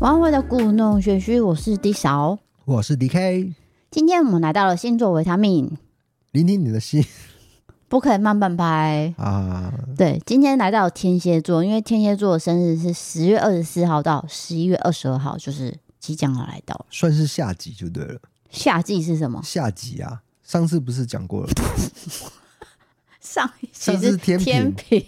玩味的故弄玄虚，我是 D 勺，我是 DK。今天我们来到了星座维他命，聆听你的心，不可以慢半拍啊！对，今天来到天蝎座，因为天蝎座的生日是十月二十四号到十一月二十二号，就是即将要来到，算是夏季就对了。夏季是什么？夏季啊，上次不是讲过了？上一期是天平，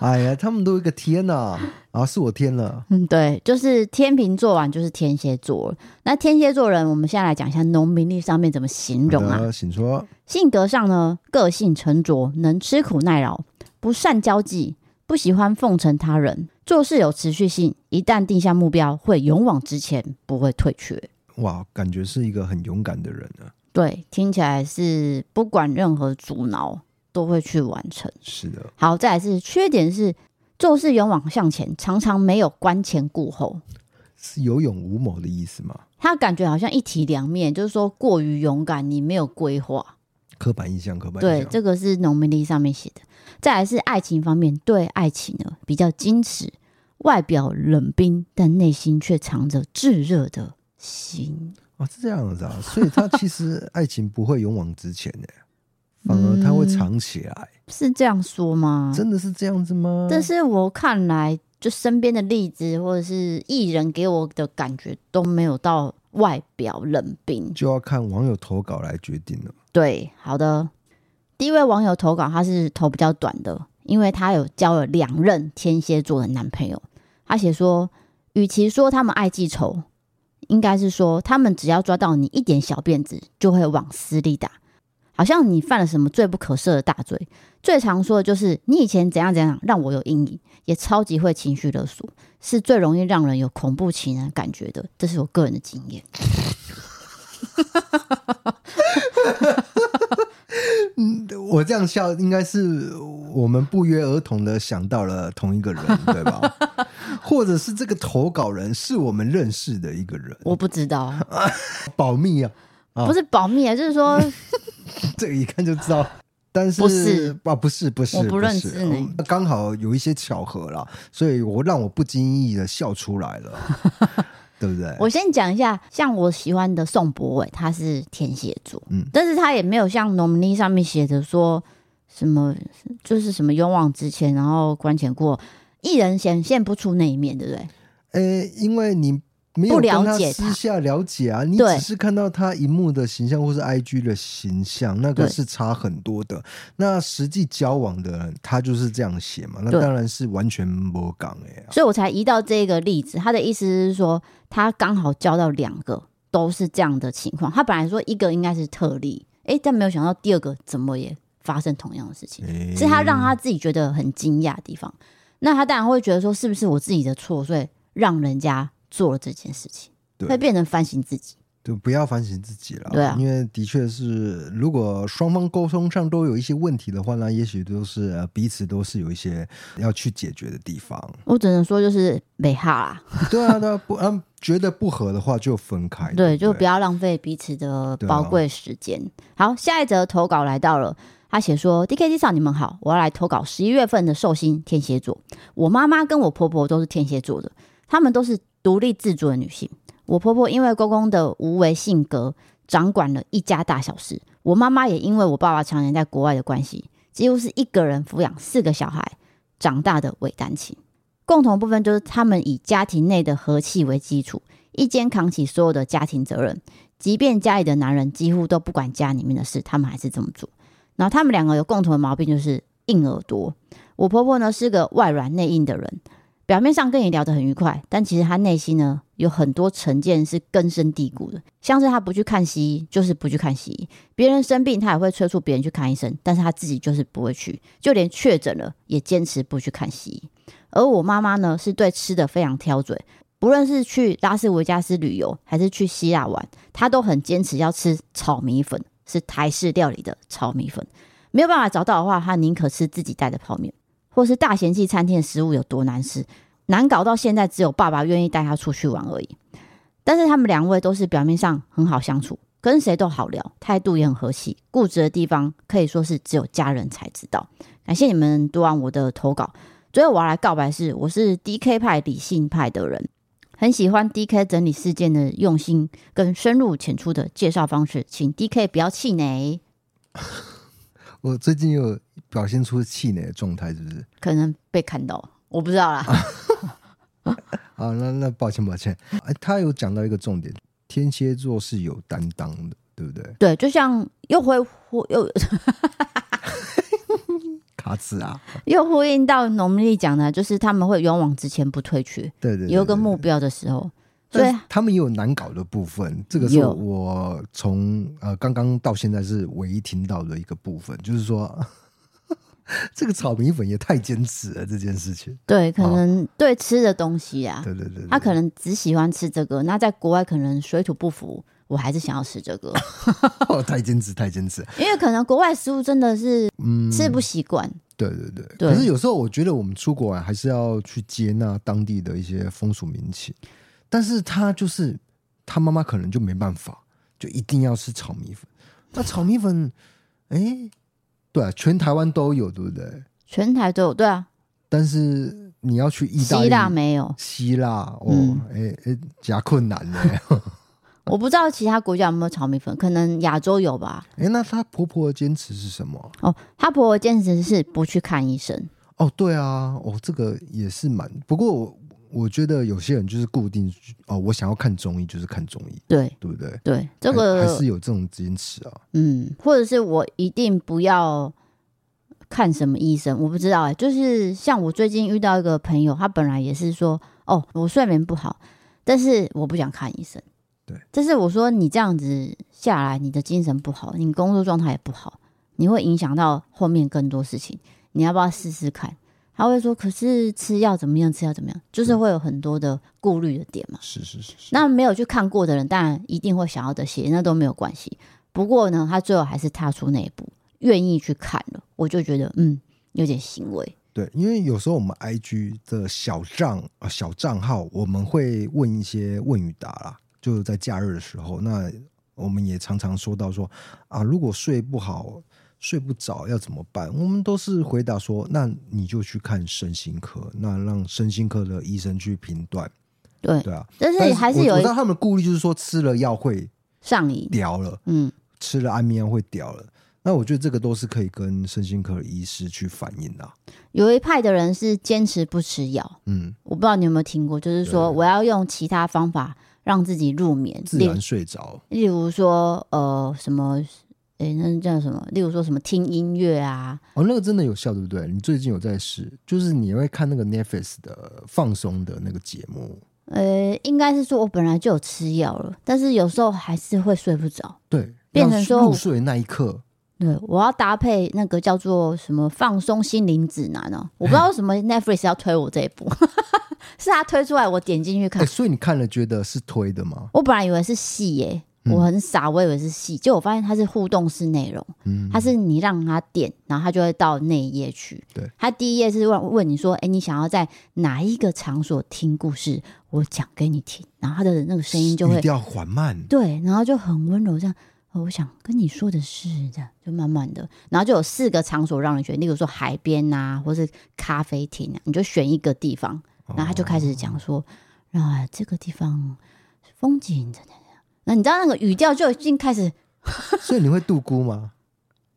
哎呀，他们都有一个天呐，啊，啊，是我天了。嗯，对，就是天秤座完就是天蝎座。那天蝎座人，我们现在来讲一下农民历上面怎么形容啊？请说。性格上呢，个性沉着，能吃苦耐劳，不善交际，不喜欢奉承他人，做事有持续性，一旦定下目标，会勇往直前，不会退却。哇，感觉是一个很勇敢的人啊。对，听起来是不管任何阻挠。都会去完成，是的。好，再来是缺点是做事勇往向前，常常没有观前顾后，是有勇无谋的意思吗？他感觉好像一体两面，就是说过于勇敢，你没有规划，刻板印象，刻板印象。对，这个是农民历上面写的。再来是爱情方面，对爱情呢比较矜持，外表冷冰，但内心却藏着炙热的心。啊，是这样子啊，所以他其实爱情不会勇往直前的。反而他会藏起来，嗯，是这样说吗？真的是这样子吗？但是我看来，就身边的例子或者是艺人给我的感觉都没有到外表冷冰，就要看网友投稿来决定了。对，好的，第一位网友投稿，他是投比较短的，因为他有交了两任天蝎座的男朋友。他写说，与其说他们爱记仇，应该是说他们只要抓到你一点小辫子，就会往死里打。好像你犯了什么罪不可赦的大罪，最常说的就是你以前怎样怎样让我有阴影，也超级会情绪勒索，是最容易让人有恐怖情人感觉的。这是我个人的经验。嗯，我这样笑，应该是我们不约而同的想到了同一个人，对吧？或者是这个投稿人是我们认识的一个人？我不知道，保密啊。不是保密啊，就是说，这个一看就知道，但是不是啊，不是不是，我不认识你，刚好有一些巧合啦，所以我让我不经意的笑出来了，对不对？我先讲一下，像我喜欢的宋博伟，他是天蝎座，嗯，但是他也没有像农民历上面写的说什么，就是什么勇往直前，然后关前过，一人显现不出那一面，对不对？呃，因为你。没有跟他私下了解啊，你只是看到他荧幕的形象或是 IG 的形象，那个是差很多的。那实际交往的人，他就是这样写嘛，那当然是完全不讲哎。所以我才移到这个例子，他的意思是说，他刚好交到两个都是这样的情况。他本来说一个应该是特例，哎，但没有想到第二个怎么也发生同样的事情，是他让他自己觉得很惊讶的地方。那他当然会觉得说，是不是我自己的错，所以让人家。做了这件事情，对，会变成反省自己，就，不要反省自己了，对啊，因为的确是，如果双方沟通上都有一些问题的话呢，也许都是彼此都是有一些要去解决的地方。我只能说就是没哈啦，对啊，对啊，不，嗯，觉得不合的话就分开，对，就不要浪费彼此的宝贵时间。啊、好，下一则投稿来到了，他写说：“D K D 上，你们好，我要来投稿十一月份的寿星天蝎座，我妈妈跟我婆婆都是天蝎座的，他们都是。”独立自主的女性，我婆婆因为公公的无为性格，掌管了一家大小事。我妈妈也因为我爸爸常年在国外的关系，几乎是一个人抚养四个小孩长大的伪单亲。共同部分就是他们以家庭内的和气为基础，一肩扛起所有的家庭责任，即便家里的男人几乎都不管家里面的事，他们还是这么做。然后他们两个有共同的毛病，就是硬耳朵。我婆婆呢是个外软内硬的人。表面上跟你聊得很愉快，但其实他内心呢有很多成见是根深蒂固的。像是他不去看西医，就是不去看西医；别人生病，他也会催促别人去看医生，但是他自己就是不会去，就连确诊了也坚持不去看西医。而我妈妈呢，是对吃的非常挑嘴，不论是去拉斯维加斯旅游，还是去希腊玩，她都很坚持要吃炒米粉，是台式料理的炒米粉。没有办法找到的话，她宁可吃自己带的泡面。或是大嫌弃餐厅的食物有多难吃，难搞到现在只有爸爸愿意带他出去玩而已。但是他们两位都是表面上很好相处，跟谁都好聊，态度也很和气。固执的地方可以说是只有家人才知道。感谢你们读完我的投稿。最后我要来告白是，我是 DK 派理性派的人。很喜欢 DK 整理事件的用心跟深入浅出的介绍方式，请 DK 不要气馁。我最近有表现出气馁的状态，是不是？可能被看到，我不知道啦。啊，那那抱歉抱歉。哎，他有讲到一个重点，天蝎座是有担当的，对不对？对，就像又会呼又 卡子啊，又呼应到农历讲的，就是他们会勇往直前，不退却。对对，对，对，有个目标的时候。对，他们也有难搞的部分，这个是我从呃刚刚到现在是唯一听到的一个部分，就是说这个炒米粉也太坚持了这件事情。对，可能对吃的东西啊，对对对，他可能只喜欢吃这个，那在国外可能水土不服，我还是想要吃这个。哦，太坚持，太坚持，因为可能国外食物真的是嗯吃不习惯。对对对，对，可是有时候我觉得我们出国玩还是要去接纳当地的一些风俗民情。但是他就是他妈妈可能就没办法，就一定要吃炒米粉。那炒米粉，哎，对啊，全台湾都有，对不对？全台都有，对啊。但是你要去意大利，希腊没有，希腊哦，哎、嗯、哎，加困难呢。我不知道其他国家有没有炒米粉，可能亚洲有吧。哎，那她婆婆的坚持是什么？哦，她婆婆坚持是不去看医生。哦，对啊，哦，这个也是蛮，不过我。我觉得有些人就是固定哦，我想要看中医就是看中医，对对不对？对，这个还是有这种坚持啊。嗯，或者是我一定不要看什么医生，我不知道哎、欸。就是像我最近遇到一个朋友，他本来也是说，哦，我睡眠不好，但是我不想看医生。对，但是我说你这样子下来，你的精神不好，你工作状态也不好，你会影响到后面更多事情，你要不要试试看？他会说：“可是吃药怎么样？吃药怎么样？就是会有很多的顾虑的点嘛。”是是是是。那没有去看过的人，当然一定会想要的写，那都没有关系。不过呢，他最后还是踏出那一步，愿意去看了。我就觉得，嗯，有点欣慰。对，因为有时候我们 IG 的小账啊小账号，我们会问一些问与答啦，就是在假日的时候，那我们也常常说到说啊，如果睡不好。睡不着要怎么办？我们都是回答说，那你就去看身心科，那让身心科的医生去评断。对对啊，但是还是有，我知道他们的顾虑，就是说吃了药会上瘾，掉了。嗯，吃了安眠药会掉了。那我觉得这个都是可以跟身心科的医师去反映的。有一派的人是坚持不吃药，嗯，我不知道你有没有听过，就是说我要用其他方法让自己入眠，自然睡着。例如说，呃，什么？哎，那叫什么？例如说什么听音乐啊？哦，那个真的有效，对不对？你最近有在试？就是你会看那个 Netflix 的放松的那个节目？呃，应该是说我本来就有吃药了，但是有时候还是会睡不着。对，变成说入睡那一刻，对，我要搭配那个叫做什么放松心灵指南哦、啊？我不知道为什么 Netflix 要推我这一部，是他推出来，我点进去看。所以你看了觉得是推的吗？我本来以为是戏耶。我很傻，我以为是戏，结果我发现它是互动式内容，嗯，它是你让他点，然后他就会到那一页去。对，他第一页是问问你说，哎，你想要在哪一个场所听故事？我讲给你听，然后他的那个声音就会语调缓慢，对，然后就很温柔，这样。我想跟你说的是这样，就慢慢的，然后就有四个场所让你选，例如说海边啊，或是咖啡厅啊，你就选一个地方，然后他就开始讲说，哦、啊，这个地方风景真的。那你知道那个语调就已经开始，所以你会度孤吗？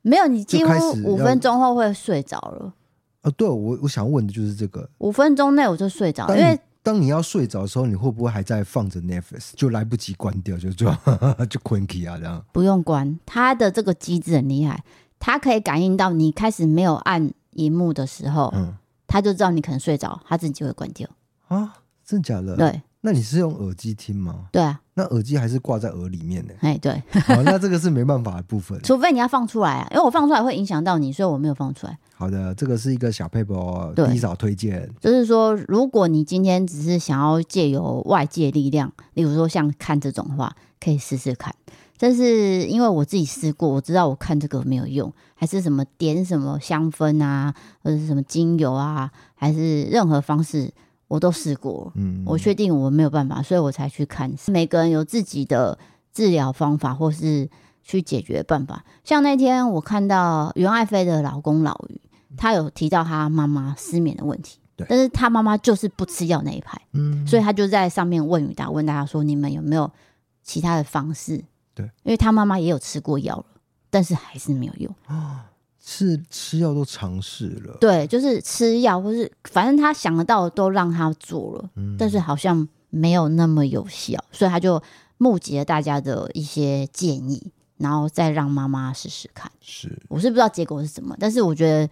没有，你几乎五分钟后会睡着了。啊，对，我我想问的就是这个，五分钟内我就睡着，因为当你要睡着的时候，你会不会还在放着 Netflix，就来不及关掉，就就 就困起啊这样？不用关，它的这个机制很厉害，它可以感应到你开始没有按荧幕的时候，嗯，它就知道你可能睡着，它自己就会关掉啊？真的假的？对。那你是用耳机听吗？对啊，那耳机还是挂在耳里面呢？哎，对，好，那这个是没办法的部分，除非你要放出来啊，因为我放出来会影响到你，所以我没有放出来。好的，这个是一个小撇步，第一早推荐，就是说，如果你今天只是想要借由外界力量，例如说像看这种的话，可以试试看。但是因为我自己试过，我知道我看这个没有用，还是什么点什么香氛啊，或者是什么精油啊，还是任何方式。我都试过，嗯，我确定我没有办法，所以我才去看。每个人有自己的治疗方法，或是去解决办法。像那天我看到袁爱飞的老公老于，他有提到他妈妈失眠的问题。对，但是他妈妈就是不吃药那一派，嗯，所以他就在上面问与答，问大家说你们有没有其他的方式？对，因为他妈妈也有吃过药了，但是还是没有用啊，是吃药都尝试了，对，就是吃药或是反正他想得到的都让他做了，嗯，但是好像没有那么有效，所以他就募集了大家的一些建议。然后再让妈妈试试看，是，我是不知道结果是什么，但是我觉得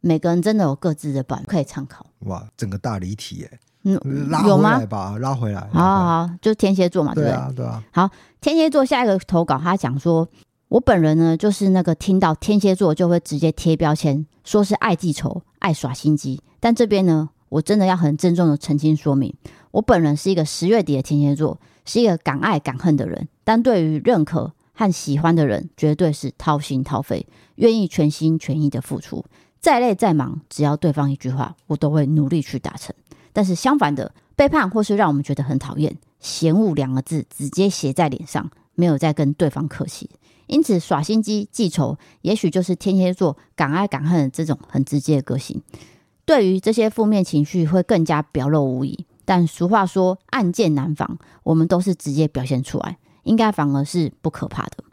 每个人真的有各自的版可以参考。哇，整个大离题耶，嗯，拉回来吧，拉回来。好好好，就天蝎座嘛，对不对？对啊，对啊。好，天蝎座下一个投稿，他讲说，我本人呢，就是那个听到天蝎座就会直接贴标签，说是爱记仇、爱耍心机。但这边呢，我真的要很郑重的澄清说明，我本人是一个十月底的天蝎座，是一个敢爱敢恨的人，但对于认可。和喜欢的人绝对是掏心掏肺，愿意全心全意的付出，再累再忙，只要对方一句话，我都会努力去达成。但是相反的，背叛或是让我们觉得很讨厌，嫌恶两个字直接写在脸上，没有再跟对方客气。因此，耍心机记仇，也许就是天蝎座敢爱敢恨这种很直接的个性。对于这些负面情绪，会更加表露无遗。但俗话说，暗箭难防，我们都是直接表现出来。应该反而是不可怕的。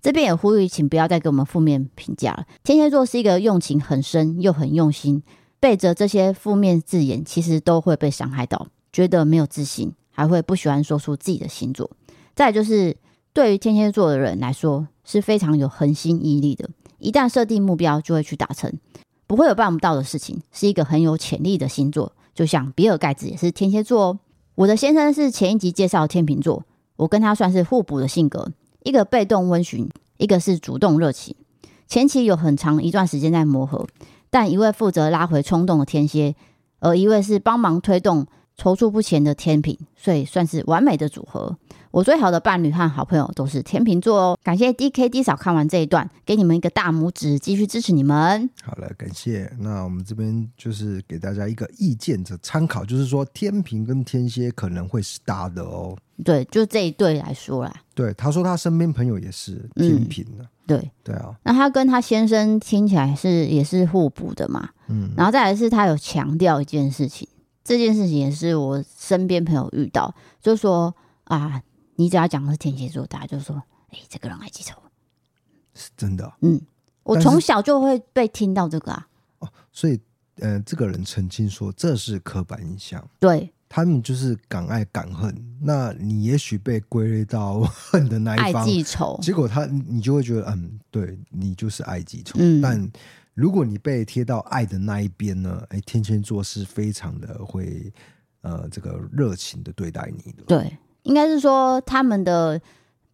这边也呼吁，请不要再给我们负面评价了。天蝎座是一个用情很深又很用心，背着这些负面字眼，其实都会被伤害到，觉得没有自信，还会不喜欢说出自己的星座。再就是，对于天蝎座的人来说，是非常有恒心毅力的，一旦设定目标就会去达成，不会有办不到的事情，是一个很有潜力的星座。就像比尔盖茨也是天蝎座哦。我的先生是前一集介绍的天秤座。我跟他算是互补的性格，一个被动温驯，一个是主动热情。前期有很长一段时间在磨合，但一位负责拉回冲动的天蝎，而一位是帮忙推动踌躇不前的天秤，所以算是完美的组合。我最好的伴侣和好朋友都是天秤座哦。感谢 DKD 嫂看完这一段，给你们一个大拇指，继续支持你们。好了，感谢。那我们这边就是给大家一个意见的参考，就是说天秤跟天蝎可能会是搭的哦。对，就这一对来说啦。对，他说他身边朋友也是天秤的。嗯、对对啊，那他跟他先生听起来是也是互补的嘛。嗯，然后再来是他有强调一件事情，这件事情也是我身边朋友遇到，就是说啊。你只要讲的是天蝎座，大家就说：“哎、欸，这个人爱记仇，是真的。”嗯，我从小就会被听到这个啊。哦，所以，呃，这个人澄清说这是刻板印象。对，他们就是敢爱敢恨。那你也许被归类到恨的那一方，爱记仇。结果他，你就会觉得，嗯，对你就是爱记仇。嗯，但如果你被贴到爱的那一边呢？哎，天蝎座是非常的会，呃，这个热情的对待你的。对。应该是说，他们的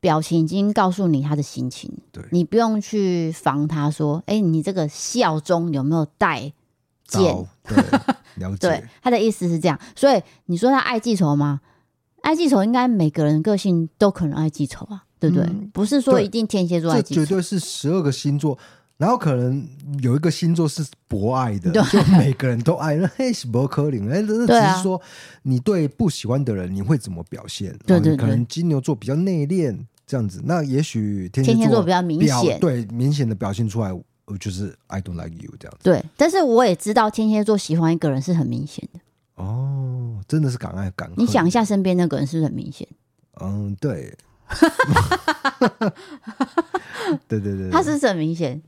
表情已经告诉你他的心情，对，你不用去防他说：“哎，你这个笑中有没有带剑？”对，了解。对，他的意思是这样。所以你说他爱记仇吗？爱记仇，应该每个人个性都可能爱记仇啊，对不对？嗯、不是说一定天蝎座爱记仇，这绝对是十二个星座。然后可能有一个星座是博爱的，就每个人都爱，那 嘿是不可能。哎，只是说你对不喜欢的人，你会怎么表现？对对，可能金牛座比较内敛，这样子。那也许天蝎座比较明显，对，明显的表现出来，就是 I don't like you 这样子。对，但是我也知道天蝎座喜欢一个人是很明显的。哦，真的是敢爱敢恨。你想一下，身边那个人是不是很明显？嗯，对。对对对，他是不是很明显？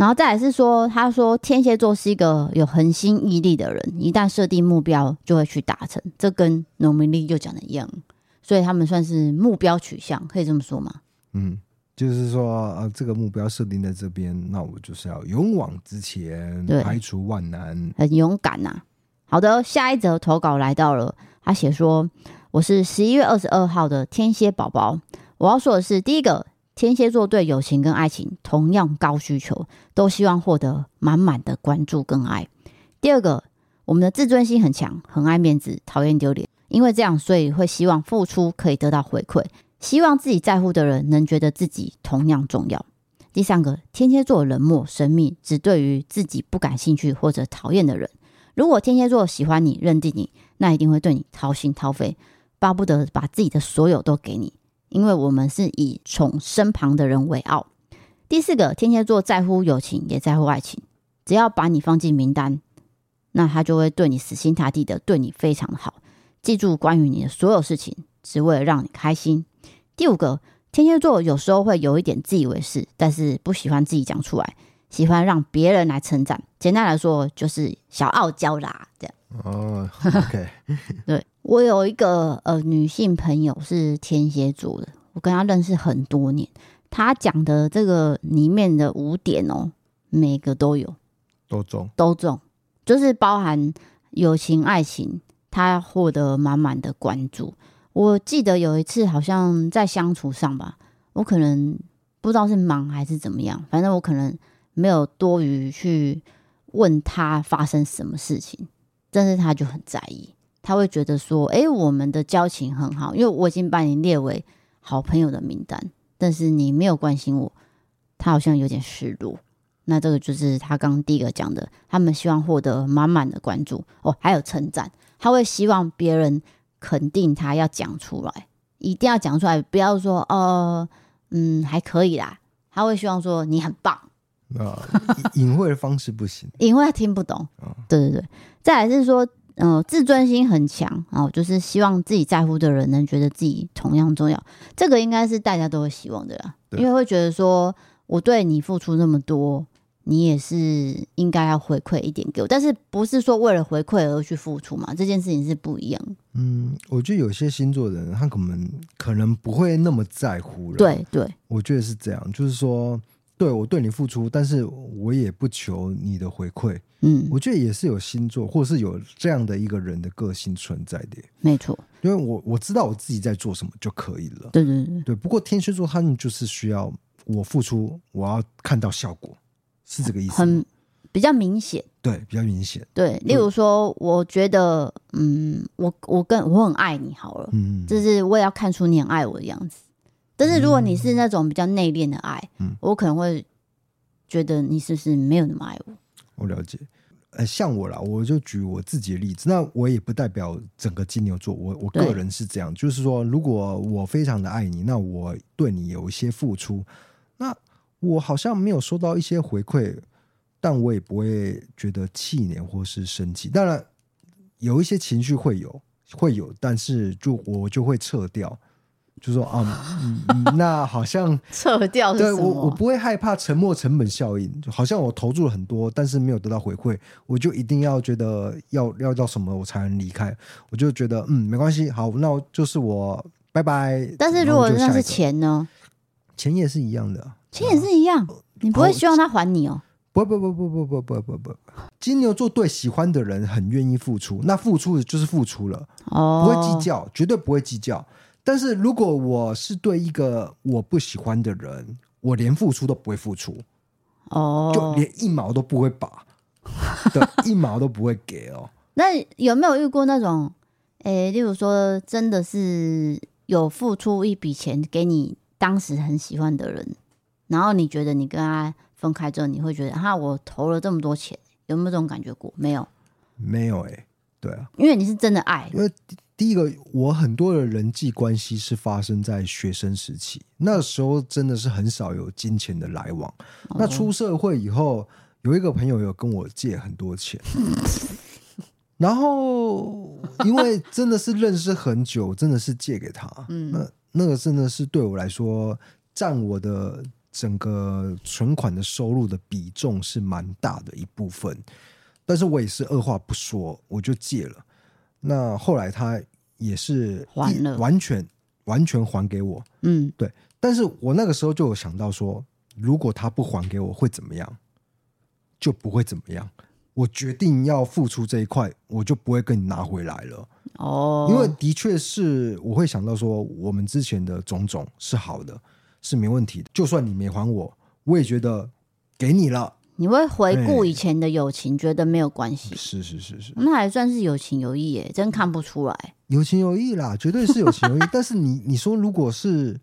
然后再来是说，他说天蝎座是一个有恒心毅力的人，一旦设定目标就会去达成，这跟农民力就讲的一样，所以他们算是目标取向，可以这么说吗？嗯，就是说，呃，这个目标设定在这边，那我就是要勇往直前，排除万难，很勇敢呐、啊。好的，下一则投稿来到了，他写说，我是十一月二十二号的天蝎宝宝，我要说的是第一个。天蝎座对友情跟爱情同样高需求，都希望获得满满的关注跟爱。第二个，我们的自尊心很强，很爱面子，讨厌丢脸。因为这样，所以会希望付出可以得到回馈，希望自己在乎的人能觉得自己同样重要。第三个，天蝎座冷漠神秘，只对于自己不感兴趣或者讨厌的人。如果天蝎座喜欢你、认定你，那一定会对你掏心掏肺，巴不得把自己的所有都给你。因为我们是以宠身旁的人为傲。第四个，天蝎座在乎友情，也在乎爱情。只要把你放进名单，那他就会对你死心塌地的，对你非常的好，记住关于你的所有事情，只为了让你开心。第五个，天蝎座有时候会有一点自以为是，但是不喜欢自己讲出来，喜欢让别人来称赞。简单来说，就是小傲娇啦，这样。哦，OK，对，我有一个呃女性朋友是天蝎座的，我跟她认识很多年，她讲的这个里面的五点哦，每个都有，都中，都中。就是包含友情、爱情，她获得满满的关注。我记得有一次，好像在相处上吧，我可能不知道是忙还是怎么样，反正我可能没有多余去问他发生什么事情，但是他就很在意，他会觉得说：“哎，我们的交情很好，因为我已经把你列为好朋友的名单，但是你没有关心我，他好像有点失落。”那这个就是他刚刚第一个讲的，他们希望获得满满的关注哦，还有称赞，他会希望别人肯定他，要讲出来，一定要讲出来，不要说哦，嗯，还可以啦，他会希望说你很棒。啊，隐晦的方式不行，隐晦他听不懂，对对对，再来是说，嗯、呃，自尊心很强哦，就是希望自己在乎的人能觉得自己同样重要，这个应该是大家都会希望的啦，因为会觉得说我对你付出那么多。你也是应该要回馈一点给我，但是不是说为了回馈而去付出嘛？这件事情是不一样。嗯，我觉得有些星座的人，他可能可能不会那么在乎了。对对，我觉得是这样，就是说，对我对你付出，但是我也不求你的回馈。嗯，我觉得也是有星座，或是有这样的一个人的个性存在的。没错，因为我我知道我自己在做什么就可以了。对对对，对。不过天蝎座他们就是需要我付出，我要看到效果。是这个意思，很比较明显，对，比较明显，对。例如说，我觉得，嗯，我我跟我很爱你，好了，嗯，就是我也要看出你很爱我的样子。但是如果你是那种比较内敛的爱，嗯，我可能会觉得你是不是没有那么爱我？我了解，呃，像我啦，我就举我自己的例子，那我也不代表整个金牛座，我我个人是这样，就是说，如果我非常的爱你，那我对你有一些付出，那。我好像没有收到一些回馈，但我也不会觉得气馁或是生气。当然，有一些情绪会有，会有，但是就我就会撤掉，就说啊、嗯嗯，那好像 撤掉是什么？对，我我不会害怕沉没成本效应，就好像我投入了很多，但是没有得到回馈，我就一定要觉得要要到什么我才能离开？我就觉得嗯，没关系，好，那我就是我拜拜。但是如果那是钱呢？钱也是一样的。钱也是一样，你不会希望他还你哦？不不不不不不不不不，金牛座对喜欢的人很愿意付出，那付出就是付出了，哦，不会计较，绝对不会计较。但是如果我是对一个我不喜欢的人，我连付出都不会付出，哦，就连一毛都不会把，对，一毛都不会给哦。那有没有遇过那种，诶，例如说，真的是有付出一笔钱给你当时很喜欢的人？然后你觉得你跟他分开之后，你会觉得哈，我投了这么多钱，有没有这种感觉过？没有，没有哎、欸，对啊，因为你是真的爱。因为第一个，我很多的人际关系是发生在学生时期，那时候真的是很少有金钱的来往。哦、那出社会以后，有一个朋友有跟我借很多钱，然后因为真的是认识很久，真的是借给他。嗯，那那个真的是对我来说占我的。整个存款的收入的比重是蛮大的一部分，但是我也是二话不说，我就借了。那后来他也是还了，完全完全还给我。嗯，对。但是我那个时候就有想到说，如果他不还给我会怎么样？就不会怎么样。我决定要付出这一块，我就不会跟你拿回来了。哦，因为的确是我会想到说，我们之前的种种是好的。是没问题的，就算你没还我，我也觉得给你了。你会回顾以前的友情，觉得没有关系。是是是是，那还算是有情有义耶，真看不出来。有情有义啦，绝对是有情有义。但是你你说，如果是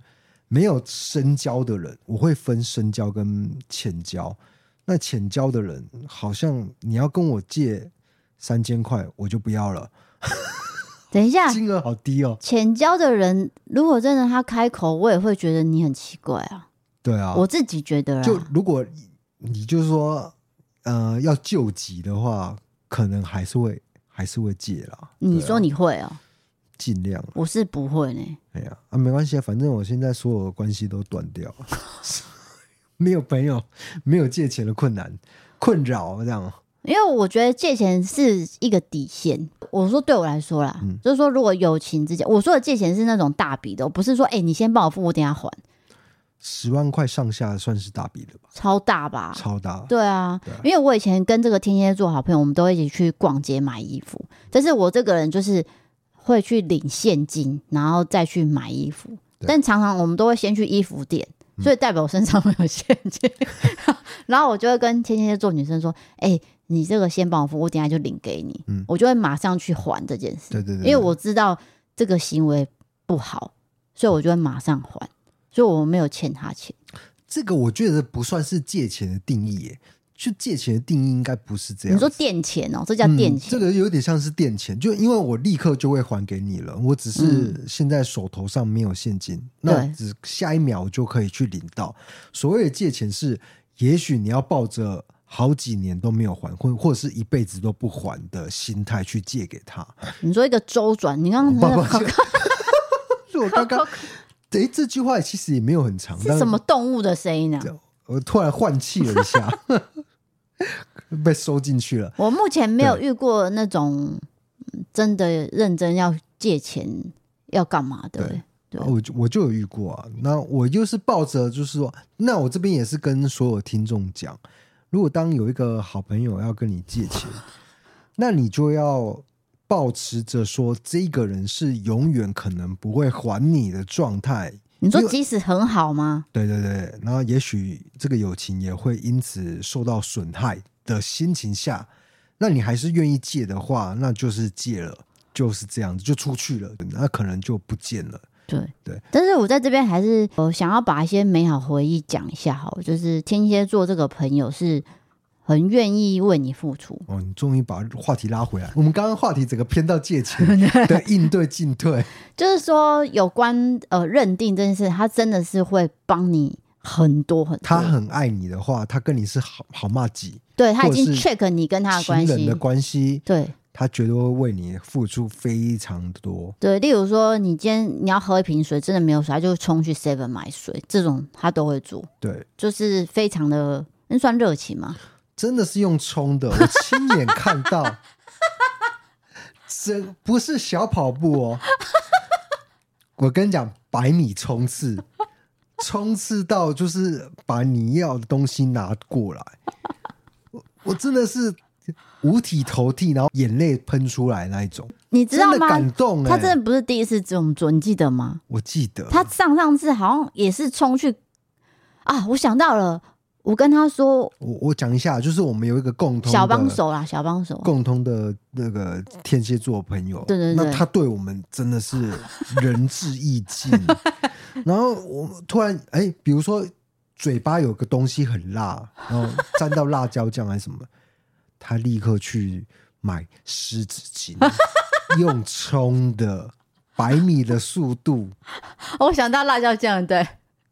没有深交的人，我会分深交跟浅交。那浅交的人，好像你要跟我借三千块，我就不要了。等一下，金额好低哦。浅交的人，如果真的他开口，我也会觉得你很奇怪啊。对啊，我自己觉得。就如果你就是说，呃，要救急的话，可能还是会还是会戒啦。你说你会哦？尽量，我是不会呢。哎呀啊，没关系啊，反正我现在所有的关系都断掉了，没有朋友，没有借钱的困难困扰这样。因为我觉得借钱是一个底线。我说对我来说啦，嗯、就是说如果友情之间，我说的借钱是那种大笔的，不是说哎、欸，你先帮我付，我等下还。十万块上下算是大笔了吧？超大吧？超大。对啊，对啊，因为我以前跟这个天蝎座好朋友，我们都一起去逛街买衣服。但是我这个人就是会去领现金，然后再去买衣服。但常常我们都会先去衣服店，所以代表我身上没有现金。嗯、然后我就会跟天蝎座女生说：“哎、欸。”你这个先帮我付，我等下就领给你。嗯，我就会马上去还这件事。对对对，因为我知道这个行为不好，所以我就会马上还。所以我没有欠他钱。这个我觉得不算是借钱的定义耶，就借钱的定义应该不是这样。你说垫钱哦，这叫垫钱。嗯，这个有点像是垫钱，就因为我立刻就会还给你了，我只是现在手头上没有现金，嗯，那只下一秒就可以去领到。所谓的借钱是，也许你要抱着。好几年都没有还，或或者是一辈子都不还的心态去借给他。你说一个周转，你刚刚 是我刚刚，哎，这句话其实也没有很长。是什么动物的声音呢？我突然换气了一下，被收进去了。我目前没有遇过那种真的认真要借钱要干嘛的。对，对我就我就有遇过啊。那我就是抱着，就是说，那我这边也是跟所有听众讲。如果当有一个好朋友要跟你借钱，那你就要抱持着说这个人是永远可能不会还你的状态。你说即使很好吗？对对对，然后也许这个友情也会因此受到损害的心情下，那你还是愿意借的话，那就是借了，就是这样子就出去了，那可能就不见了。对对，但是我在这边还是呃想要把一些美好回忆讲一下，好，就是天蝎座这个朋友是很愿意为你付出。哦，你终于把话题拉回来，我们刚刚话题整个偏到借钱 的应对进退，就是说有关呃认定这件事，他真的是会帮你很多很多。他很爱你的话，他跟你是好好骂几，对，他已经 check 你跟他的关系的关系，对。他绝对会为你付出非常多。对，例如说，你今天你要喝一瓶水，真的没有水，他就冲去 Seven 买水，这种他都会做。对，就是非常的，那算热情吗？真的是用冲的，我亲眼看到，这不是小跑步哦。我跟你讲，百米冲刺，冲刺到就是把你要的东西拿过来。我我真的是。五体投地，然后眼泪喷出来那一种，你知道吗？感动、欸，他真的不是第一次这么做，你记得吗？我记得，他上上次好像也是冲去啊！我想到了，我跟他说，我我讲一下，就是我们有一个共同小帮手啦，小帮手，共同的那个天蝎座朋友，对对对，那他对我们真的是仁至义尽。然后我突然哎、欸，比如说嘴巴有个东西很辣，然后沾到辣椒酱还是什么。他立刻去买湿纸巾，用冲的百米的速度。我想到辣椒酱，对，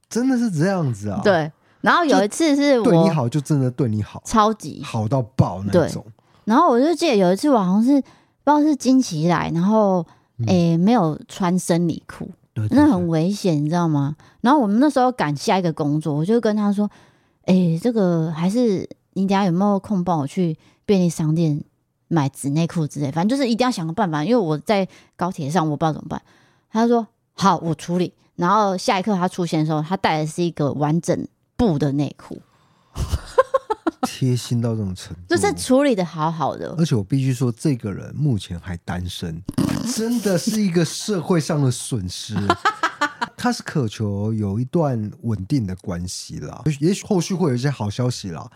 真的是这样子啊。对，然后有一次是我对你好，就真的对你好，超级好到爆那种。然后我就记得有一次，我好像是不知道是经期来，然后诶、没有穿生理裤，那很危险，你知道吗？然后我们那时候赶下一个工作，我就跟他说：“诶、欸，这个还是你等下有没有空帮我去？”便利商店买纸内裤之类，反正就是一定要想个办法，因为我在高铁上，我不知道怎么办。他说：“好，我处理。”然后下一刻他出现的时候，他带的是一个完整布的内裤，贴心到这种程度，就是处理的好好的。而且我必须说，这个人目前还单身，真的是一个社会上的损失。他是渴求有一段稳定的关系啦，也许后续会有一些好消息啦。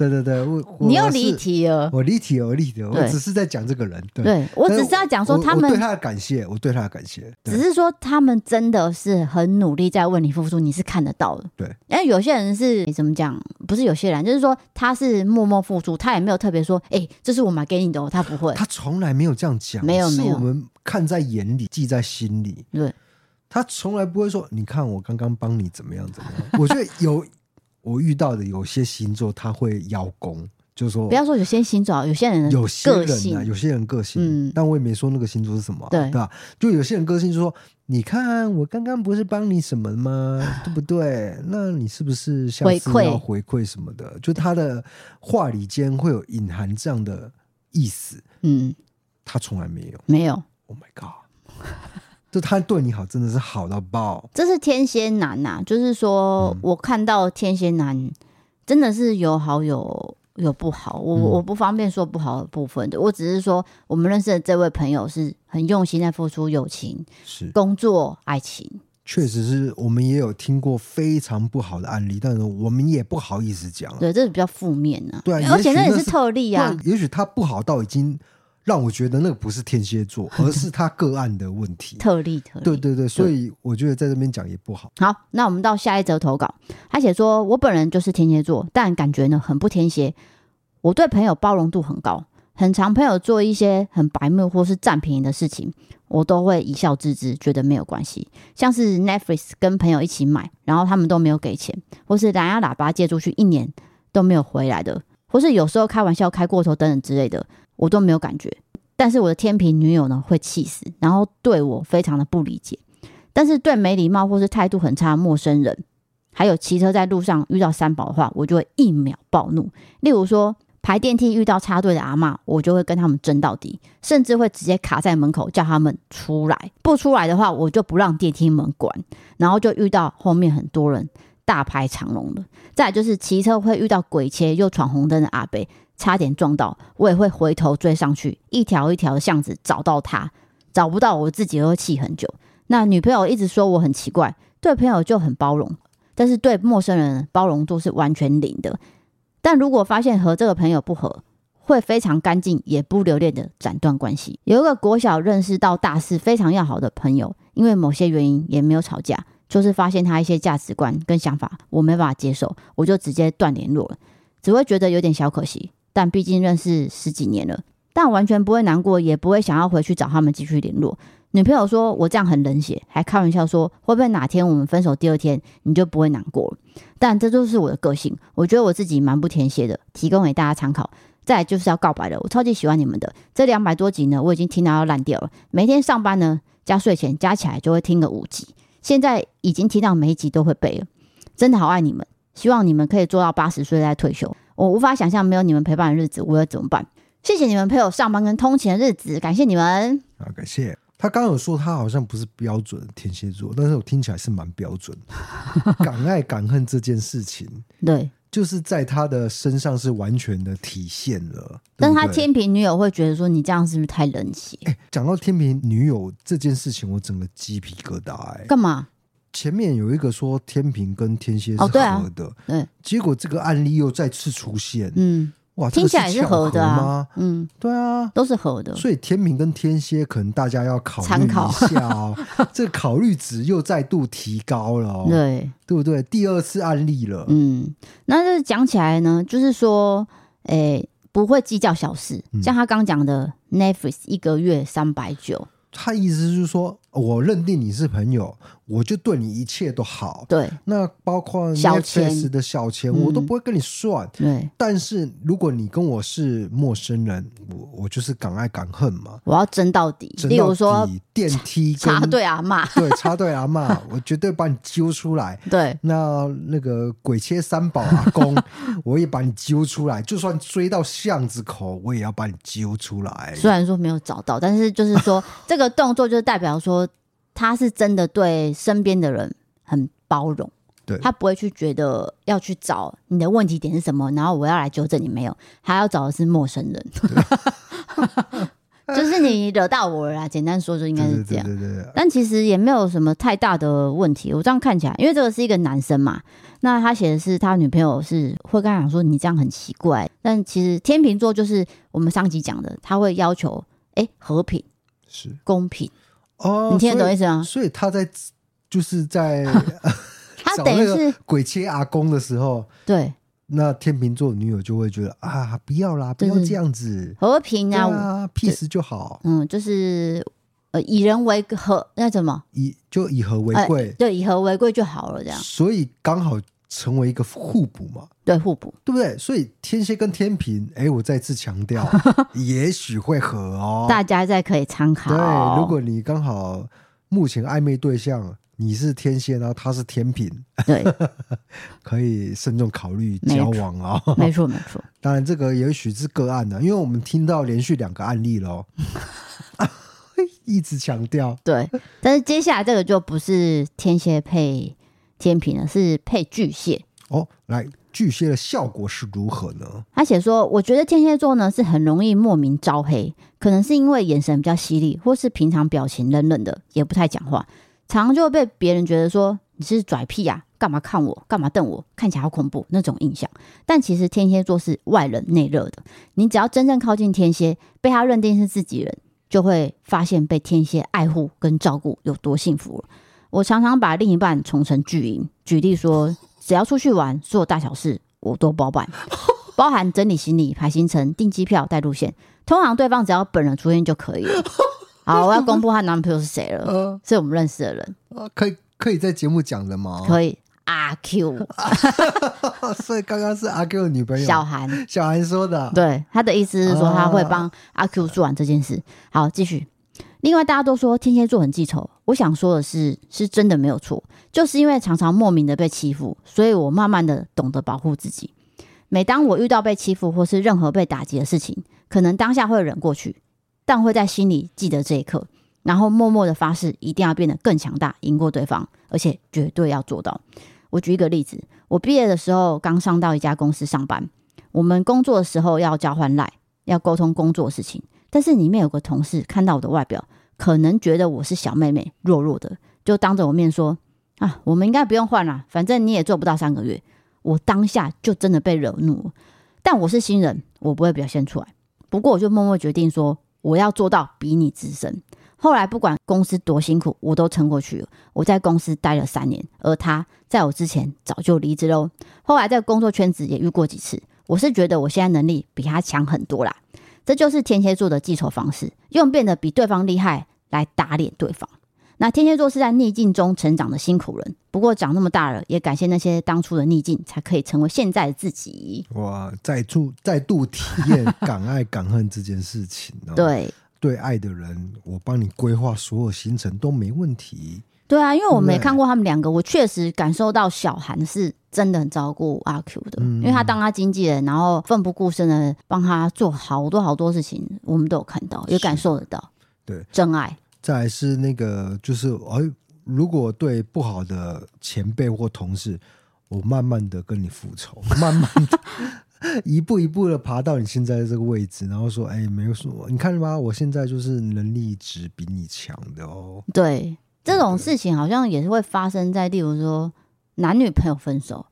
对对对，我你又离题了，我离题了，我离题了，我只是在讲这个人。对，对我只是要讲说他们对他的感谢，我对他的感谢，只是说他们真的是很努力在为你付出，你是看得到的。对，因为有些人是怎么讲？不是有些人，就是说他是默默付出，他也没有特别说，哎，这是我买给你的，他不会，他从来没有这样讲，没有，没有，是我们看在眼里，记在心里。对，他从来不会说，你看我刚刚帮你怎么样怎么样。我觉得有我遇到的有些星座，他会邀功。就是说不要说有些星座，有些人有些人啊，有些人个性，嗯，但我也没说那个星座是什么，对对吧？就有些人个性就说，你看我刚刚不是帮你什么吗？对不对？那你是不是下次要回馈什么的？就他的话里间会有隐含这样的意思，嗯，他从来没有，没有。Oh my god！就他对你好，真的是好到爆。这是天蝎男呐、啊，就是说、嗯、我看到天蝎男真的是有好有有不好，我、嗯、我不方便说不好的部分的，我只是说我们认识的这位朋友是很用心在付出友情、是工作、爱情。确实是我们也有听过非常不好的案例，但是我们也不好意思讲。对，这是比较负面的、啊。对，而且那也是特例啊。也许他不好到已经。让我觉得那个不是天蝎座，而是他个案的问题。特例特例，对对对，所以我觉得在这边讲也不好。好，那我们到下一则投稿。他写说：“我本人就是天蝎座，但感觉呢很不天蝎。我对朋友包容度很高，很常朋友做一些很白目或是占便宜的事情，我都会一笑置之，觉得没有关系。像是 Netflix 跟朋友一起买，然后他们都没有给钱，或是蓝牙喇叭借出去一年都没有回来的，或是有时候开玩笑开过头等等之类的，我都没有感觉。”但是我的天平女友呢会气死，然后对我非常的不理解。但是对没礼貌或是态度很差的陌生人，还有骑车在路上遇到三宝的话，我就会一秒暴怒。例如说排电梯遇到插队的阿嬷，我就会跟他们争到底，甚至会直接卡在门口叫他们出来。不出来的话，我就不让电梯门关。然后就遇到后面很多人大排长龙的。再就是骑车会遇到鬼切又闯红灯的阿伯。差点撞到，我也会回头追上去，一条一条巷子找到他，找不到我自己也会气很久。那女朋友一直说我很奇怪，对朋友就很包容，但是对陌生人包容度是完全零的。但如果发现和这个朋友不合，会非常干净也不留恋的斩断关系。有一个国小认识到大四非常要好的朋友，因为某些原因也没有吵架，就是发现他一些价值观跟想法我没办法接受，我就直接断联络了，只会觉得有点小可惜。但毕竟认识十几年了，但完全不会难过，也不会想要回去找他们继续联络。女朋友说我这样很冷血，还开玩笑说会不会哪天我们分手第二天你就不会难过了？但这就是我的个性，我觉得我自己蛮不填写的，提供给大家参考。再来就是要告白了，我超级喜欢你们的这两百多集呢，我已经听到要烂掉了。每天上班呢加睡前加起来就会听个五集，现在已经听到每一集都会背了，真的好爱你们，希望你们可以做到八十岁再退休。我无法想象没有你们陪伴的日子，我要怎么办？谢谢你们陪我上班跟通勤的日子，感谢你们。啊，感谢。他刚刚有说他好像不是标准的天蝎座，但是我听起来是蛮标准的。敢爱敢恨这件事情，对，就是在他的身上是完全的体现了。但是他天平女友会觉得说你这样是不是太冷血？哎，讲到天平女友这件事情，我整个鸡皮疙瘩哎。干嘛？前面有一个说天平跟天蝎是合的，哦对。结果这个案例又再次出现，嗯，哇，听起来是合的吗？嗯，对啊，都是合的，所以天平跟天蝎可能大家要考虑一下哦，这个考虑值又再度提高了哦，对，对不对？第二次案例了，嗯，那就是讲起来呢，就是说，诶，不会计较小事，像他刚讲的 Netflix 一个月三百九。他意思就是说，我认定你是朋友，我就对你一切都好。对，那包括 Netflix 的小钱，我都不会跟你算。对，但是如果你跟我是陌生人，我我就是敢爱敢恨嘛，我要争到底。例如说电梯插队阿骂，对，插队阿骂，我绝对把你揪出来。对，那那个鬼切三宝阿公，我也把你揪出来。就算追到巷子口，我也要把你揪出来。虽然说没有找到，但是就是说这个。这个动作就是代表说，他是真的对身边的人很包容，对，他不会去觉得要去找你的问题点是什么，然后我要来纠正你没有，他要找的是陌生人，就是你惹到我了啦。简单说就应该是这样，对对对对对，但其实也没有什么太大的问题。我这样看起来，因为这个是一个男生嘛，那他写的是他女朋友是会跟他讲说你这样很奇怪，但其实天秤座就是我们上集讲的，他会要求哎和平。是。公平哦，你听得懂意思吗？所以他在就是在 他等于是鬼切阿公的时候，对，那天秤座女友就会觉得啊，不要啦，不要这样子，和平啊，啊，peace 就好，嗯，就是呃，以人为和，那怎么以就以和为贵，对，以和为贵就好了，这样。所以刚好成为一个互补嘛？对，互补，对不对？所以天蝎跟天平，哎，我再次强调，也许会合哦。大家再可以参考。对，如果你刚好目前暧昧对象你是天蝎，然后他是天平，对，可以慎重考虑交往哦。没错，没错。当然，这个也许是个案的，因为我们听到连续两个案例咯，一直强调。对，但是接下来这个就不是天蝎配。天平了是配巨蟹哦，来巨蟹的效果是如何呢？他写说，我觉得天蝎座呢是很容易莫名招黑，可能是因为眼神比较犀利，或是平常表情冷冷的，也不太讲话，常常就会被别人觉得说你是拽屁呀、啊，干嘛看我，干嘛瞪我，看起来好恐怖那种印象。但其实天蝎座是外冷内热的，你只要真正靠近天蝎，被他认定是自己人，就会发现被天蝎爱护跟照顾有多幸福了。我常常把另一半宠成巨婴，举例说，只要出去玩，所有大小事我都包办，包含整理行李、排行程、订机票、带路线。通常对方只要本人出现就可以了。好，我要公布她男朋友是谁了，呃、是我们认识的人。可以可以在节目讲的吗？可以。阿 Q，所以刚刚是阿 Q 的女朋友小韩，小韩说的。对，他的意思是说他会帮阿 Q 做完这件事。好，继续。另外，大家都说天蝎座很记仇。我想说的是，是真的没有错，就是因为常常莫名的被欺负，所以我慢慢的懂得保护自己。每当我遇到被欺负或是任何被打击的事情，可能当下会忍过去，但会在心里记得这一刻，然后默默的发誓一定要变得更强大，赢过对方，而且绝对要做到。我举一个例子，我毕业的时候刚上到一家公司上班，我们工作的时候要交换赖，要沟通工作事情。但是里面有个同事看到我的外表，可能觉得我是小妹妹，弱弱的，就当着我面说：“啊，我们应该不用换了，反正你也做不到三个月。”我当下就真的被惹怒了，但我是新人，我不会表现出来。不过我就默默决定说，我要做到比你资深。后来不管公司多辛苦，我都撑过去了。我在公司待了三年，而他在我之前早就离职喽。后来在工作圈子也遇过几次，我是觉得我现在能力比他强很多啦。这就是天蝎座的记仇方式，用变得比对方厉害来打脸对方。那天蝎座是在逆境中成长的辛苦人，不过长那么大了，也感谢那些当初的逆境，才可以成为现在的自己。哇，再度再度体验敢爱敢恨这件事情哦。对，对爱的人，我帮你规划所有行程都没问题。对啊，因为我没看过他们两个，我确实感受到小韩是真的很照顾阿 Q 的，嗯、因为他当他经纪人，然后奋不顾身的帮他做好多好多事情，我们都有看到，也感受得到。对，真爱。再来是那个，就是哎，如果对不好的前辈或同事，我慢慢的跟你复仇，慢慢的一步一步的爬到你现在的这个位置，然后说，哎，没有说，你看吧，我现在就是能力值比你强的哦。对。这种事情好像也是会发生在，例如说男女朋友分手，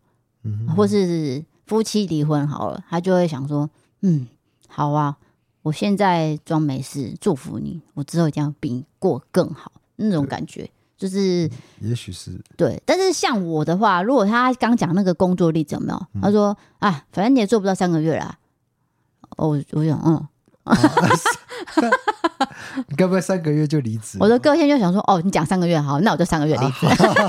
嗯、或是夫妻离婚好了，他就会想说，嗯，好啊，我现在装没事，祝福你，我之后一定要比你过更好，那种感觉就是，也许是对。但是像我的话，如果他刚讲那个工作例子有没有？他说啊，反正你也做不到三个月啦，哦，我想，嗯。啊 你该不会三个月就离职？我的个性就想说，哦，你讲三个月好，那我就三个月离职。啊、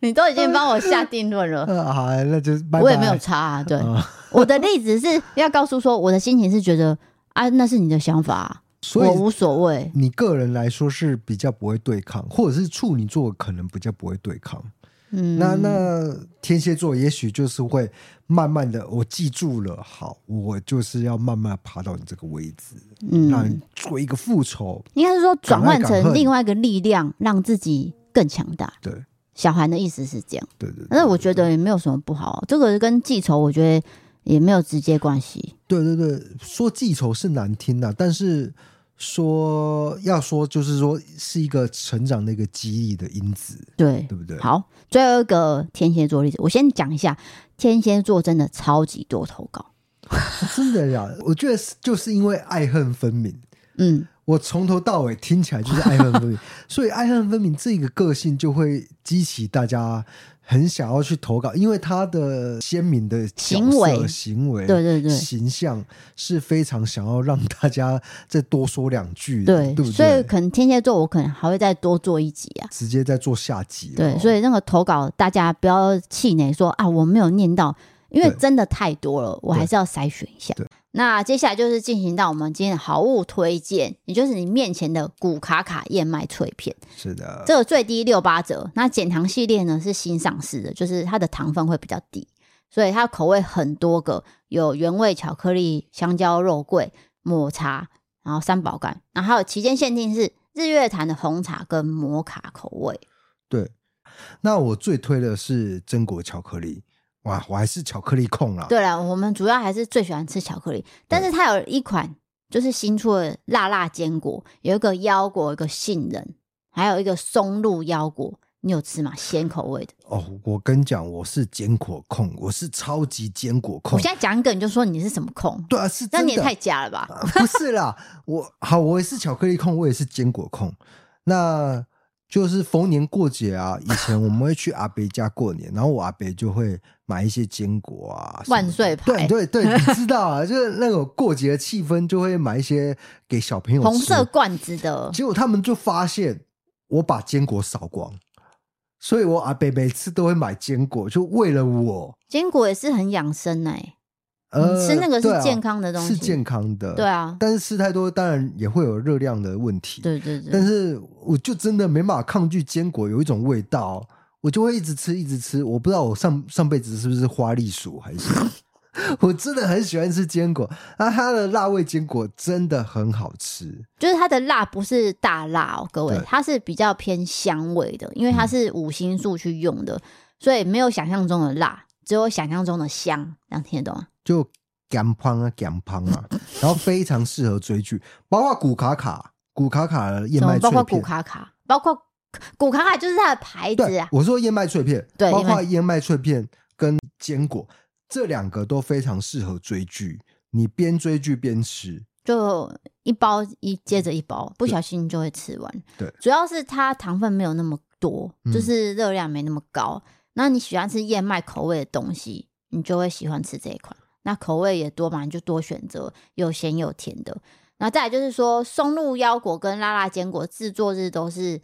你都已经帮我下定论了，啊、好，那就我也没有差、啊。对，啊、我的例子是要告诉说，我的心情是觉得啊，那是你的想法、啊，所以我无所谓。你个人来说是比较不会对抗，或者是处女座可能比较不会对抗。嗯，那那天蝎座也许就是会慢慢的，我记住了，好，我就是要慢慢爬到你这个位置，嗯，让你做一个复仇，应该是说转换成另外一个力量，让自己更强大。对，小韩的意思是这样，对对，对。但是我觉得也没有什么不好，这个跟记仇我觉得也没有直接关系。对对对，说记仇是难听的，但是。说要说就是说是一个成长的一个激励的因子，对对不对？好，最后一个天蝎座例子，我先讲一下，天蝎座真的超级多投稿，真的呀！我觉得就是因为爱恨分明，嗯，我从头到尾听起来就是爱恨分明，所以爱恨分明这个个性就会激起大家很想要去投稿，因为他的鲜明的行为。行为，对对对，形象是非常想要让大家再多说两句的，对，对不对？所以可能天蝎座我可能还会再多做一集啊，直接再做下集。对，所以那个投稿大家不要气馁，说啊我没有念到，因为真的太多了，我还是要筛选一下。那接下来就是进行到我们今天的好物推荐，也就是你面前的古卡卡燕麦脆片。是的，这个最低六八折。那减糖系列呢是新上市的，就是它的糖分会比较低，所以它口味很多个，有原味巧克力、香蕉肉桂、抹茶，然后三宝干，然后还有期间限定是日月潭的红茶跟摩卡口味。对，那我最推的是榛果巧克力。哇，我还是巧克力控啦。对了，我们主要还是最喜欢吃巧克力，但是它有一款就是新出的辣辣坚果，有一个腰果，一个杏仁，还有一个松露腰果，你有吃吗？鲜口味的。哦，我跟你讲，我是坚果控，我是超级坚果控。我现在讲一个，你就说你是什么控？对啊，是那你也太假了吧？啊、不是啦，我好，我也是巧克力控，我也是坚果控。那。就是逢年过节啊，以前我们会去阿伯家过年，然后我阿伯就会买一些坚果啊，万岁牌，对对对，你知道啊，就是那种过节的气氛，就会买一些给小朋友吃。红色罐子的。结果他们就发现我把坚果扫光，所以我阿伯每次都会买坚果，就为了我。坚果也是很养生哎、欸。呃，吃那个是健康的东西，啊，是健康的，对啊。但是吃太多，当然也会有热量的问题。对对对。但是我就真的没办法抗拒坚果有一种味道，我就会一直吃，一直吃。我不知道我上上辈子是不是花栗鼠，还是 我真的很喜欢吃坚果。那它的辣味坚果真的很好吃，就是它的辣不是大辣哦，各位，它是比较偏香味的，因为它是五星素去用的，嗯，所以没有想象中的辣，只有想象中的香。这样听得懂吗？就咸胖啊，咸胖啊，然后非常适合追剧，包括古卡卡、古卡卡的燕麦脆片，包括古卡卡，包括古卡卡就是它的牌子啊。我说燕麦脆片，对，包括燕麦脆片跟坚果这两个都非常适合追剧，你边追剧边吃，就一包一接着一包，不小心就会吃完。对，主要是它糖分没有那么多，就是热量没那么高。嗯、那你喜欢吃燕麦口味的东西，你就会喜欢吃这一款。那口味也多嘛，你就多选择有咸有甜的。那再来就是说，松露腰果跟辣辣坚果制作日都是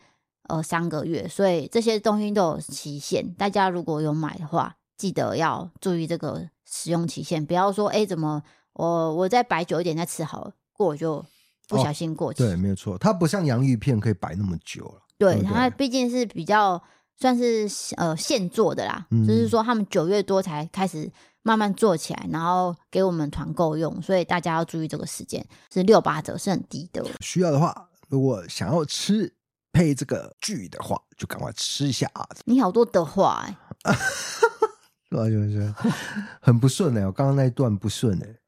呃三个月，所以这些东西都有期限。大家如果有买的话，记得要注意这个使用期限，不要说哎、欸、怎么我我再摆久一点再吃好了，过就不小心过期。哦、对，没有错，它不像洋芋片可以摆那么久了。对，它毕竟是比较算是呃现做的啦，嗯、就是说他们九月多才开始。慢慢做起来，然后给我们团购用，所以大家要注意这个时间是六八折，是很低的。需要的话，如果想要吃配这个剧的话，就赶快吃一下啊。你好多的话 哎、欸，对就是很不顺哎、欸，我刚刚那一段不顺哎、欸，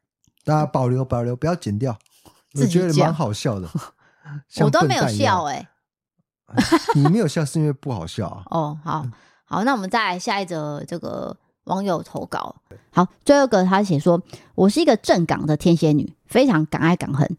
大家保留保留，不要剪掉。我觉得蛮好笑的，我都没有笑哎、欸，你没有笑是因为不好笑啊。哦，好好，那我们再来下一则这个。网友投稿，好，最后一个他写说：“我是一个正港的天蝎女，非常敢爱敢恨。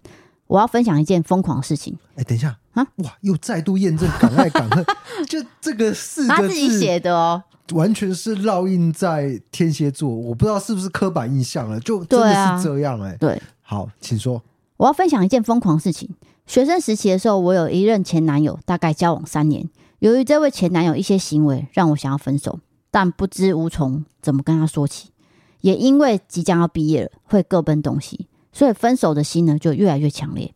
我要分享一件疯狂的事情。哎，等一下啊！哇，又再度验证敢爱敢恨，就这个四个字，他自己写的哦，完全是烙印在天蝎座。我不知道是不是刻板印象了，就真的是这样哎、欸。对，好，请说。我要分享一件疯狂的事情。学生时期的时候，我有一任前男友，大概交往三年。由于这位前男友一些行为，让我想要分手。”但不知无从怎么跟他说起，也因为即将要毕业了，会各奔东西，所以分手的心呢就越来越强烈。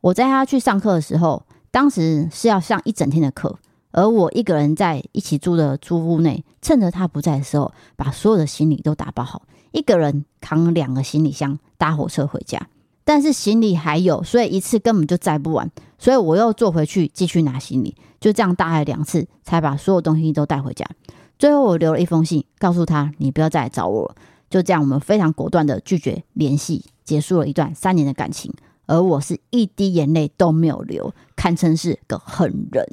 我在他去上课的时候，当时是要上一整天的课，而我一个人在一起住的租屋内，趁着他不在的时候，把所有的行李都打包好，一个人扛两个行李箱搭火车回家。但是行李还有，所以一次根本就载不完，所以我又坐回去继续拿行李，就这样大概两次才把所有东西都带回家。最后，我留了一封信，告诉他：“你不要再来找我了。”就这样，我们非常果断的拒绝联系，结束了一段三年的感情。而我是一滴眼泪都没有流，堪称是个狠人。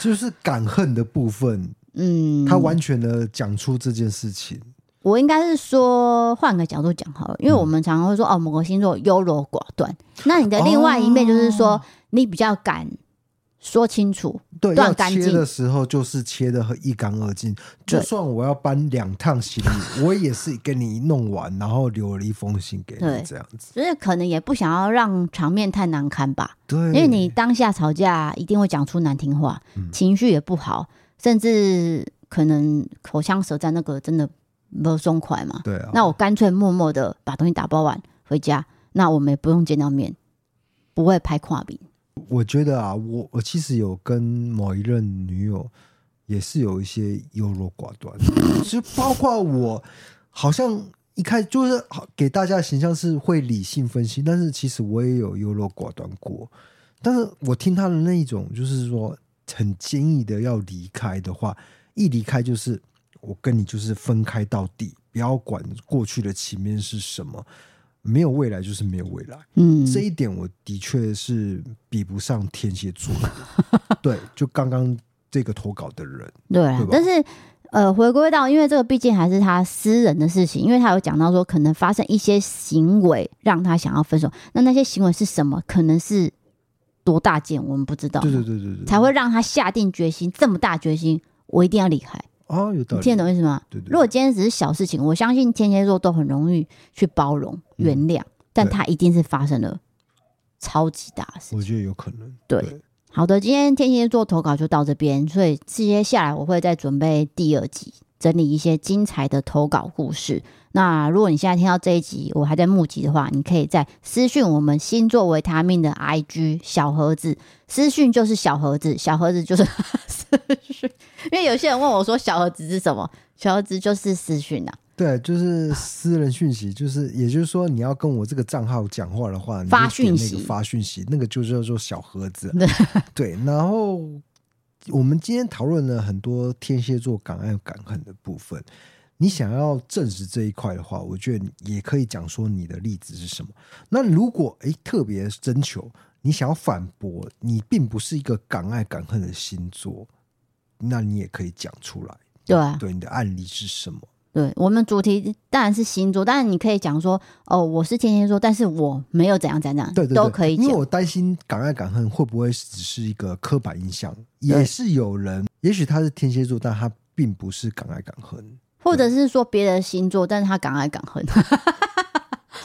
就是敢恨的部分，嗯，他完全的讲出这件事情。我应该是说，换个角度讲好了，因为我们常常会说，哦，某个星座优柔寡断。那你的另外一面就是说，哦、你比较敢说清楚。对，断干净的时候就是切得很一干二净。就算我要搬两趟行李，我也是给你弄完，然后留了一封信给你，这样子。所以可能也不想要让场面太难堪吧。对，因为你当下吵架一定会讲出难听话，嗯、情绪也不好，甚至可能口腔舌战，那个真的不松快嘛。对啊。那我干脆默默的把东西打包完回家，那我们也不用见到面，不会拍跨饼。我觉得啊，我我其实有跟某一任女友也是有一些优柔寡断，就包括我，好像一开始就是给大家的形象是会理性分析，但是其实我也有优柔寡断过。但是我听他的那一种，就是说很坚毅的要离开的话，一离开就是我跟你就是分开到底，不要管过去的情面是什么。没有未来就是没有未来，嗯，这一点我的确是比不上天蝎座的。对，就刚刚这个投稿的人，对啊，对？但是呃，回归到，因为这个毕竟还是他私人的事情，因为他有讲到说可能发生一些行为让他想要分手，那那些行为是什么？可能是多大件，我们不知道，对对对对对，才会让他下定决心这么大决心，我一定要离开。哦，有道理。你听得懂意思吗？对对。如果今天只是小事情，我相信天蝎座都很容易去包容、原谅，嗯、但他一定是发生了超级大事。我觉得有可能。对，对好的，今天天蝎座投稿就到这边，所以接下来我会再准备第二集，整理一些精彩的投稿故事。那如果你现在听到这一集，我还在募集的话，你可以在私讯我们星座维他命的 IG 小盒子，私讯就是小盒子，小盒子就是 私讯。因为有些人问我说小盒子是什么，小盒子就是私讯呐。对，就是私人讯息，就是也就是说你要跟我这个账号讲话的话，发讯息，发讯息，那个就叫做小盒子。对，然后我们今天讨论了很多天蝎座敢爱敢恨的部分。你想要证实这一块的话，我觉得也可以讲说你的例子是什么。那如果诶特别征求你想要反驳，你并不是一个敢爱敢恨的星座，那你也可以讲出来。对啊，对，你的案例是什么？对，我们主题当然是星座，但是你可以讲说哦，我是天蝎座，但是我没有怎样怎样，对，对，对，都可以讲。因为我担心敢爱敢恨会不会只是一个刻板印象，也是有人，也许他是天蝎座，但他并不是敢爱敢恨。或者是说别的星座，但是他敢爱敢恨。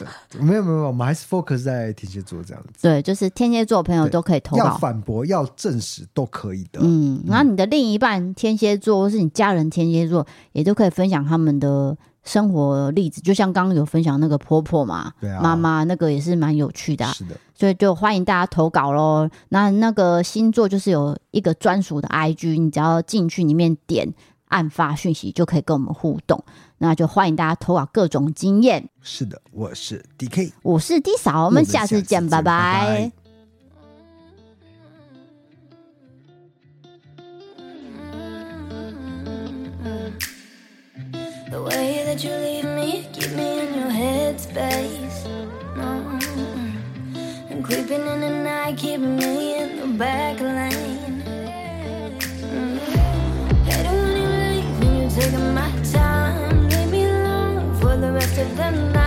对，没有没有，我们还是 focus 在天蝎座这样子。对，就是天蝎座朋友都可以投稿，要反驳、要证实都可以的。嗯，然后你的另一半天蝎座，或是你家人天蝎座，也都可以分享他们的生活例子。就像刚刚有分享那个婆婆嘛，对啊，妈妈那个也是蛮有趣的啊。是的，所以就欢迎大家投稿喽。那那个星座就是有一个专属的 IG，你只要进去里面点。案发讯息就可以跟我们互动，那就欢迎大家投稿各种经验是的我是 dk 我是 d 嫂我们下次见拜拜 the way that you leave me keep me in your head space creeping in the night keep me in the back lane you're taking my time faster than light.